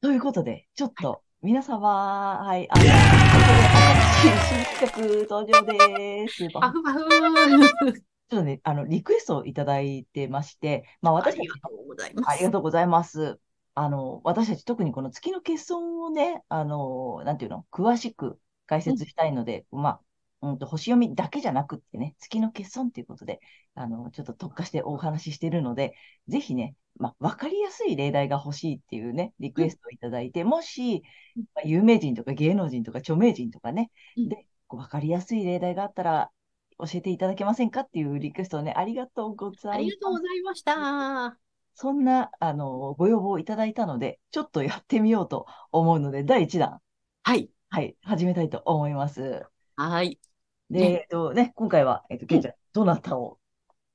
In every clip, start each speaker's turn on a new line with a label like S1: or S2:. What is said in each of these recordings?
S1: ということで、ちょっと、皆様、はい、あの、ここで新しい新曲登場です。
S2: パフパフ。
S1: ちょっとね、あの、リクエストをいただいてまして、まあ、私
S2: たち、ありがとうございます。
S1: ありがとうございます。あの、私たち特にこの月の欠損をね、あの、なんていうの、詳しく解説したいので、うん、まあ、うんと、星読みだけじゃなくってね、月の欠損ということで、あの、ちょっと特化してお話ししているので、ぜひね、まあ、わかりやすい例題が欲しいっていうね、リクエストをいただいて、もし、まあ、有名人とか芸能人とか著名人とかね、で、わかりやすい例題があったら、教えていただけませんかっていうリクエストをね、ありがとうございます。あ
S2: りがとうございました。
S1: そんな、あの、ご要望をいただいたので、ちょっとやってみようと思うので、第1弾。
S2: はい。
S1: はい、始めたいと思います。
S2: はい。
S1: で、ね、えっとね、今回は、えっと、けいちゃん、どなたを？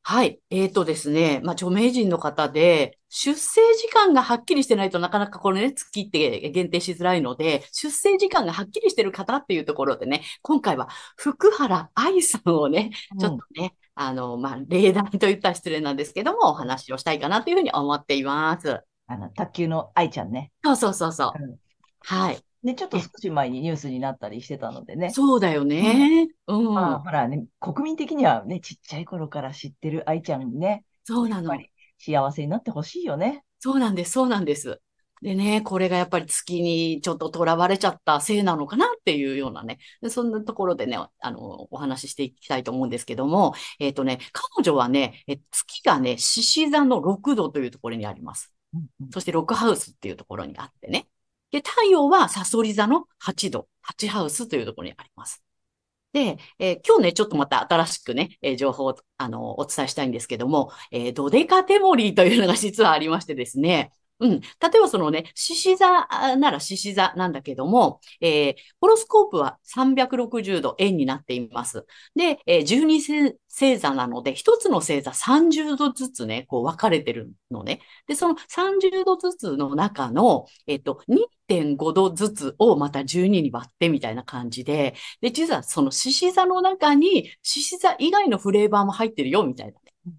S2: はい。えっ、ー、とですね。まあ、著名人の方で、出生時間がはっきりしてないとなかなかこれね、月って限定しづらいので、出生時間がはっきりしてる方っていうところでね、今回は福原愛さんをね、ちょっとね、うん、あの、まあ、例題と言ったら失礼なんですけども、お話をしたいかなというふうに思っています。
S1: あの、卓球の愛ちゃんね。
S2: そうそうそうそう。うん、はい。
S1: ね、ちょっと少し前にニュースになったりしてたのでね。
S2: そうだよね。うん。
S1: まあ、ほらね、国民的にはね、ちっちゃい頃から知ってる愛ちゃんにね。
S2: そうなの。
S1: 幸せになってほしいよね。
S2: そうなんです、そうなんです。でね、これがやっぱり月にちょっと囚われちゃったせいなのかなっていうようなね、そんなところでね、あの、お話ししていきたいと思うんですけども、えっ、ー、とね、彼女はね、え月がね、獅子座の6度というところにあります。うんうん、そしてロックハウスっていうところにあってね。で、太陽はサソリ座の8度、8ハウスというところにあります。で、えー、今日ね、ちょっとまた新しくね、えー、情報を、あの、お伝えしたいんですけども、えー、ドデカテモリーというのが実はありましてですね、うん。例えばそのね、獅子座なら獅子座なんだけども、えー、ホロスコープは360度円になっています。で、えー、12星座なので、一つの星座30度ずつね、こう分かれてるのね。で、その30度ずつの中の、えっ、と、2.5度ずつをまた12に割ってみたいな感じで、で、実はその獅子座の中に獅子座以外のフレーバーも入ってるよ、みたいなね。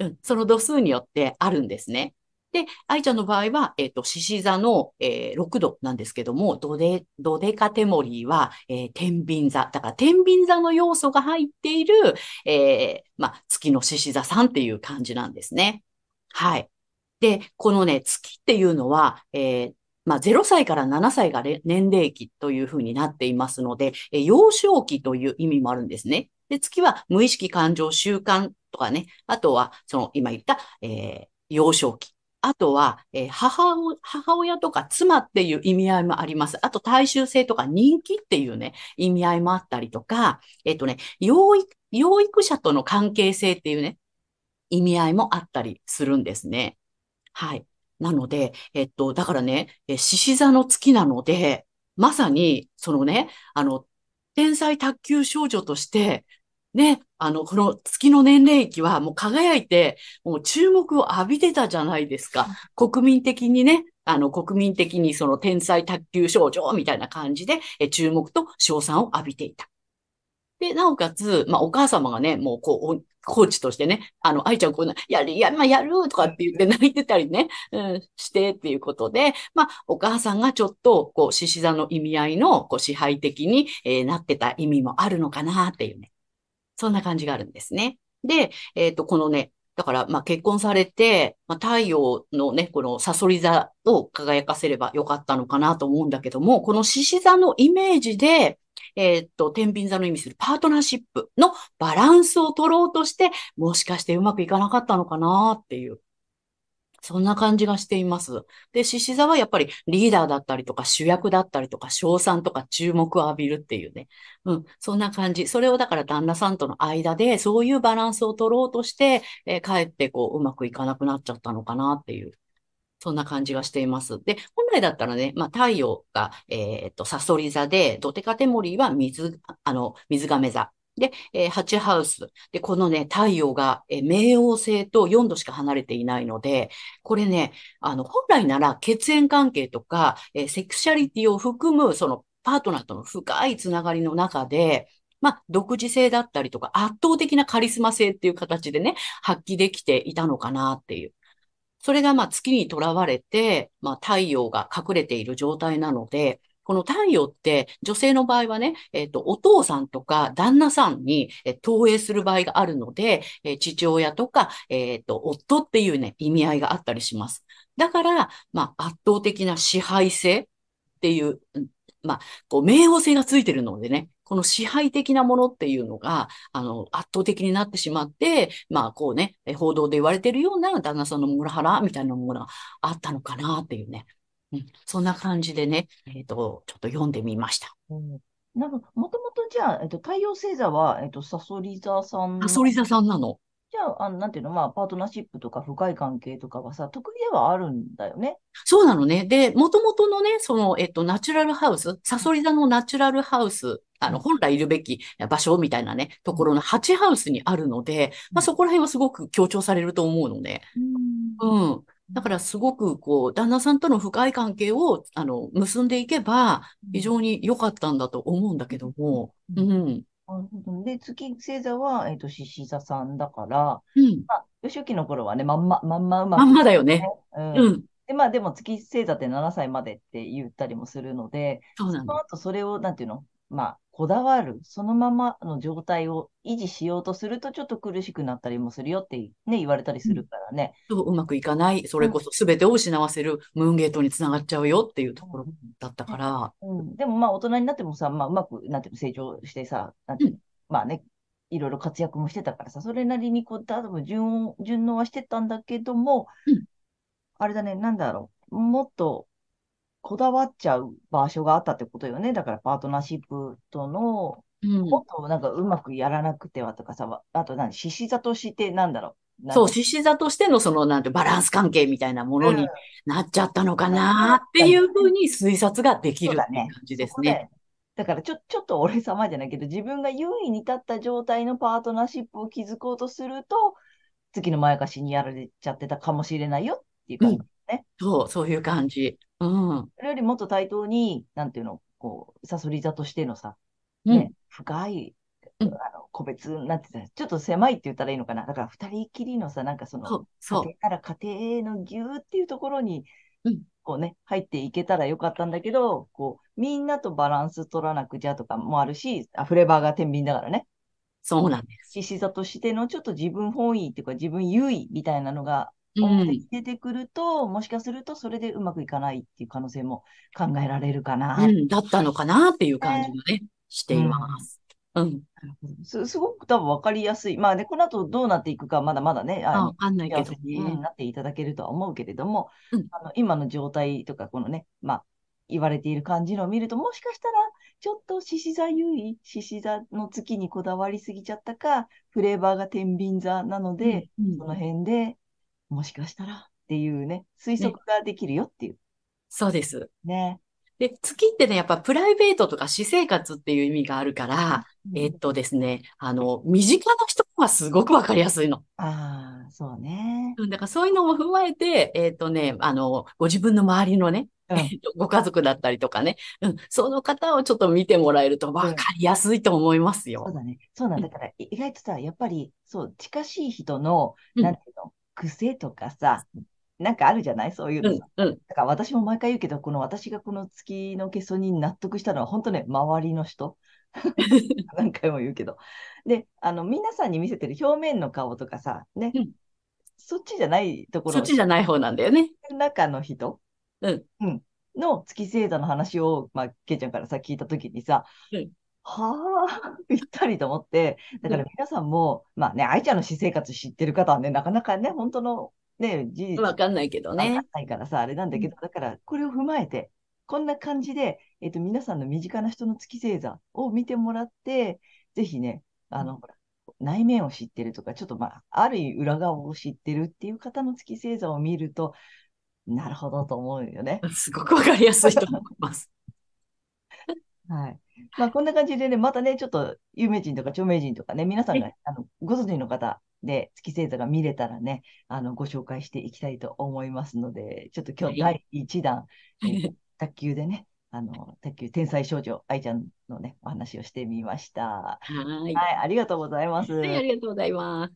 S2: うん、その度数によってあるんですね。で、愛ちゃんの場合は、えっ、ー、と、獅子座の、えー、6度なんですけども、ドデ、ドデカテモリーは、えー、天秤座。だから、天秤座の要素が入っている、えー、まあ、月の獅子座さんっていう感じなんですね。はい。で、このね、月っていうのは、えー、まあ、0歳から7歳が年齢期というふうになっていますので、え幼少期という意味もあるんですね。で、月は無意識感情習慣とかね、あとは、その今言った、えー、幼少期。あとは、えー、母母親とか妻っていう意味合いもあります。あと、大衆性とか人気っていうね、意味合いもあったりとか、えっ、ー、とね、養育、養育者との関係性っていうね、意味合いもあったりするんですね。はい。なので、えっと、だからね、獅子座の月なので、まさに、そのね、あの、天才卓球少女として、ね、あの、この月の年齢期はもう輝いて、もう注目を浴びてたじゃないですか。国民的にね、あの、国民的にその天才卓球少女みたいな感じで、え注目と賞賛を浴びていた。で、なおかつ、まあ、お母様がね、もう、こう、コーチとしてね、あの、愛ちゃんこうやる、や、まあ、やるとかって言って泣いてたりね、うん、してっていうことで、まあ、お母さんがちょっと、こう、獅子座の意味合いの、こう、支配的に、えー、なってた意味もあるのかなっていうね。そんな感じがあるんですね。で、えっ、ー、と、このね、だから、まあ、結婚されて、まあ、太陽のね、このサソリ座を輝かせればよかったのかなと思うんだけども、この獅子座のイメージで、えっ、と、天秤座の意味するパートナーシップのバランスを取ろうとして、もしかしてうまくいかなかったのかなっていう。そんな感じがしています。で、獅子座はやっぱりリーダーだったりとか主役だったりとか賞賛とか注目を浴びるっていうね。うん、そんな感じ。それをだから旦那さんとの間でそういうバランスを取ろうとして、えー、かえってこううまくいかなくなっちゃったのかなっていう。そんな感じがしています。で、本来だったらね、まあ、太陽が、えっ、と、サソリ座で、ドテカテモリーは水、あの、水亀座。で、えー、8ハウス。で、このね、太陽が、えー、冥王星と4度しか離れていないので、これね、あの、本来なら血縁関係とか、えー、セクシャリティを含む、その、パートナーとの深いつながりの中で、まあ、独自性だったりとか、圧倒的なカリスマ性っていう形でね、発揮できていたのかなっていう。それがまあ月にとらわれて、まあ太陽が隠れている状態なので、この太陽って女性の場合はね、えっ、と、お父さんとか旦那さんに、え投影する場合があるので、え父親とか、えっ、と、夫っていうね、意味合いがあったりします。だから、まあ、圧倒的な支配性っていう、まあ、こう、冥王星がついてるのでね、この支配的なものっていうのが、あの、圧倒的になってしまって、まあ、こうね、報道で言われてるような旦那さんのモラハラみたいなものがあったのかなっていうね。うん、そんな感じでね、えっ、ー、と、ちょっと読んでみました。
S1: うん、なんか、もともとじゃあ、えっ、と、太陽星座は、えっ、と、サソリ座さん。
S2: サソリ座さんなの。
S1: じゃあ、あの、なんていうの、まあ、パートナーシップとか深い関係とかはさ、得意ではあるんだよね。
S2: そうなのね。で、もともとのね、その、えっと、ナチュラルハウス、サソリ座のナチュラルハウス、あの、本来いるべき場所みたいなね、ところの8ハウスにあるので、まあ、そこら辺はすごく強調されると思うので、うん、うん。だからすごくこう、旦那さんとの深い関係を、あの、結んでいけば、非常に良かったんだと思うんだけども、うん。
S1: で、月星座は、えっ、ー、と、獅子座さんだから、うん。まあ、初期の頃はね、まんま、まんまうま
S2: く、まんまだよね。
S1: うん。うん、で、まあ、でも月星座って7歳までって言ったりもするので、そうなんその後それを、なんていうの、まあ、こだわる、そのままの状態を維持しようとすると、ちょっと苦しくなったりもするよって、ね、言われたりするからね。
S2: うん、うまくいかない、それこそ全てを失わせるムーンゲートにつながっちゃうよっていうところだったから。
S1: うん、うん、でもまあ大人になってもさ、まあうまく、なんていうの、成長してさ、なんていうの、うん、まあね、いろいろ活躍もしてたからさ、それなりにこう、多分順順応はしてたんだけども、あれだね、なんだろう、もっとこだわっちゃう場所があったってことよね。だからパートナーシップとの、うん、もっとなんかうまくやらなくてはとかさ、あと何、獅子座としてなんだろ
S2: う？そう、獅子座としてのその、なんてバランス関係みたいなものになっちゃったのかなっていうふうに推察ができる感じですね。
S1: だからちょ、ちょっと俺様じゃないけど、自分が優位に立った状態のパートナーシップを築こうとすると、月のまやかしにやられちゃってたかもしれないよっていう感じね、
S2: うん。そう、そういう感じ。うん。
S1: それよりもっと対等に、なんていうの、こう、サソリ座としてのさ、ね、うん、深い、あの、個別なんてちょっと狭いって言ったらいいのかな？だから二人きりのさ、なんかその、そうそう家庭から家庭のぎゅーっていうところに、うん、こうね、入っていけたらよかったんだけど、こう、みんなとバランス取らなくちゃとかもあるし、あフレーバーが天秤だからね。
S2: そうなんです。
S1: 獅子座としてのちょっと自分本位っていうか自分優位みたいなのが出てくると、うん、もしかするとそれでうまくいかないっていう可能性も考えられるかな。
S2: うん、だったのかなっていう感じがね、しています。うん。
S1: すすごく多分分かりやすい。まあね、この後どうなっていくか、まだまだね、
S2: あかんないけど
S1: ね。なっていただけるとは思うけれども、うん、あの今の状態とか、このね、まあ、言われている感じのを見ると、もしかしたら、ちょっと獅子座優位、獅子座の月にこだわりすぎちゃったか、フレーバーが天秤座なので、うんうん、その辺でもしかしたらっていうね、推測ができるよっていう。ね、
S2: そうです。
S1: ね。
S2: で、月ってね、やっぱプライベートとか私生活っていう意味があるから、うん、えー、っとですね、あの、身近な人はすごくわかりやすいの。
S1: ああ、そうね。
S2: だからそういうのも踏まえて、えー、っとね、あの、ご自分の周りのね、うん、ご家族だったりとかね、うん、その方をちょっと見てもらえると分かりやすいと思いますよ。
S1: そうだね。そうなんだから、意外とさ、やっぱり、そう、近しい人の、なんていうの、癖とかさ、なんかあるじゃない？そういうの。うんうん、だから私も毎回言うけど、この私がこの月の欠損に納得したのは、本当ね、周りの人。何回も言うけど。で、あの、皆さんに見せてる表面の顔とかさ、ね、うん、そっちじゃないところ。
S2: そっちじゃない方なんだよね。
S1: 中の人、うん、うん、の月星座の話を、まあ、けいちゃんからさ、聞いたときにさ、うん、はあ、ぴったりと思って、だから皆さんも、うん、まあね、愛ちゃんの私生活知ってる方はね、なかなかね、本当のね、事実。
S2: わかんないけどね。
S1: わかんないからさ、あれなんだけど、だからこれを踏まえて、こんな感じで、えっ、ー、と、皆さんの身近な人の月星座を見てもらって、ぜひね、あの、ほら、内面を知ってるとか、ちょっとまあ、ある意味裏側を知ってるっていう方の月星座を見ると、なるほどと思うよね。
S2: すごくわかりやすいと思います。
S1: はい。まあ、こんな感じでね、またね、ちょっと有名人とか著名人とかね、皆さんが、あのご存知の方で月星座が見れたらね、あのご紹介していきたいと思いますので、ちょっと今日第1弾、えー、卓球でね、あの卓球天才少女愛ちゃんのね、お話をしてみました。はいはい、ありがとうございます。は
S2: い、ありがとうございます。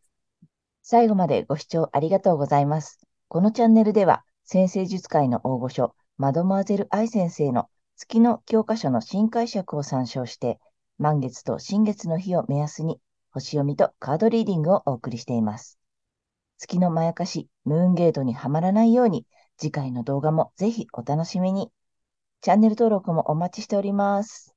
S1: 最後までご視聴ありがとうございます。このチャンネルでは、先生術界の大御所、マドモアゼル愛先生の月の教科書の新解釈を参照して、満月と新月の日を目安に、星読みとカードリーディングをお送りしています。月のまやかし、ムーンゲートにはまらないように、次回の動画もぜひお楽しみに。チャンネル登録もお待ちしております。